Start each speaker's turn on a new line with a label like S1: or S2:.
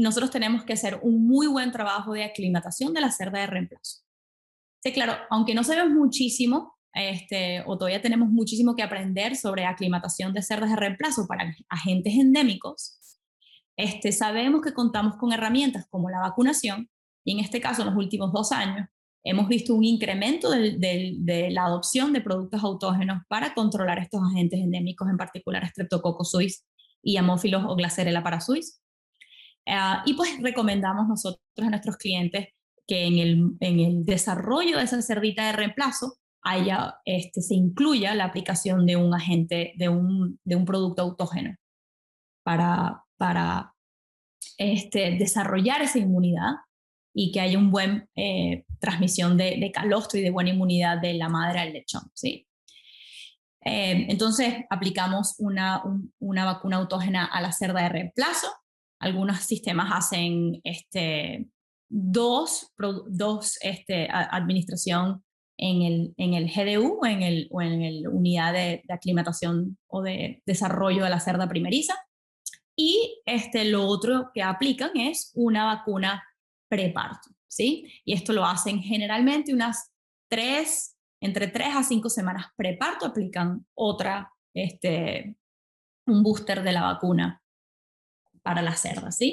S1: nosotros tenemos que hacer un muy buen trabajo de aclimatación de la cerda de reemplazo. Sí, claro, aunque no sabemos muchísimo, este, o todavía tenemos muchísimo que aprender sobre aclimatación de cerdas de reemplazo para agentes endémicos, este, sabemos que contamos con herramientas como la vacunación, y en este caso, en los últimos dos años, hemos visto un incremento de la adopción de productos autógenos para controlar estos agentes endémicos, en particular Streptococcus suis y Haemophilus o Glasserella parasuis. Uh, y pues recomendamos nosotros a nuestros clientes que en el, en el desarrollo de esa cerdita de reemplazo haya, este, se incluya la aplicación de un agente, de un, de un producto autógeno para, para este, desarrollar esa inmunidad y que haya una buena eh, transmisión de, de, calostro y de buena inmunidad de la madre al lechón. ¿sí? Eh, entonces, aplicamos una, una vacuna autógena a la cerda de reemplazo. Algunos sistemas hacen este, dos, dos este, administración en el, en el GDU en el, o en la unidad de, de, aclimatación o de desarrollo de la cerda primeriza. Y este, lo otro que aplican es una vacuna preparto, ¿sí? Y esto lo hacen generalmente unas tres, entre tres a cinco semanas preparto, aplican otra, este, un booster de la vacuna para la cerda, ¿sí?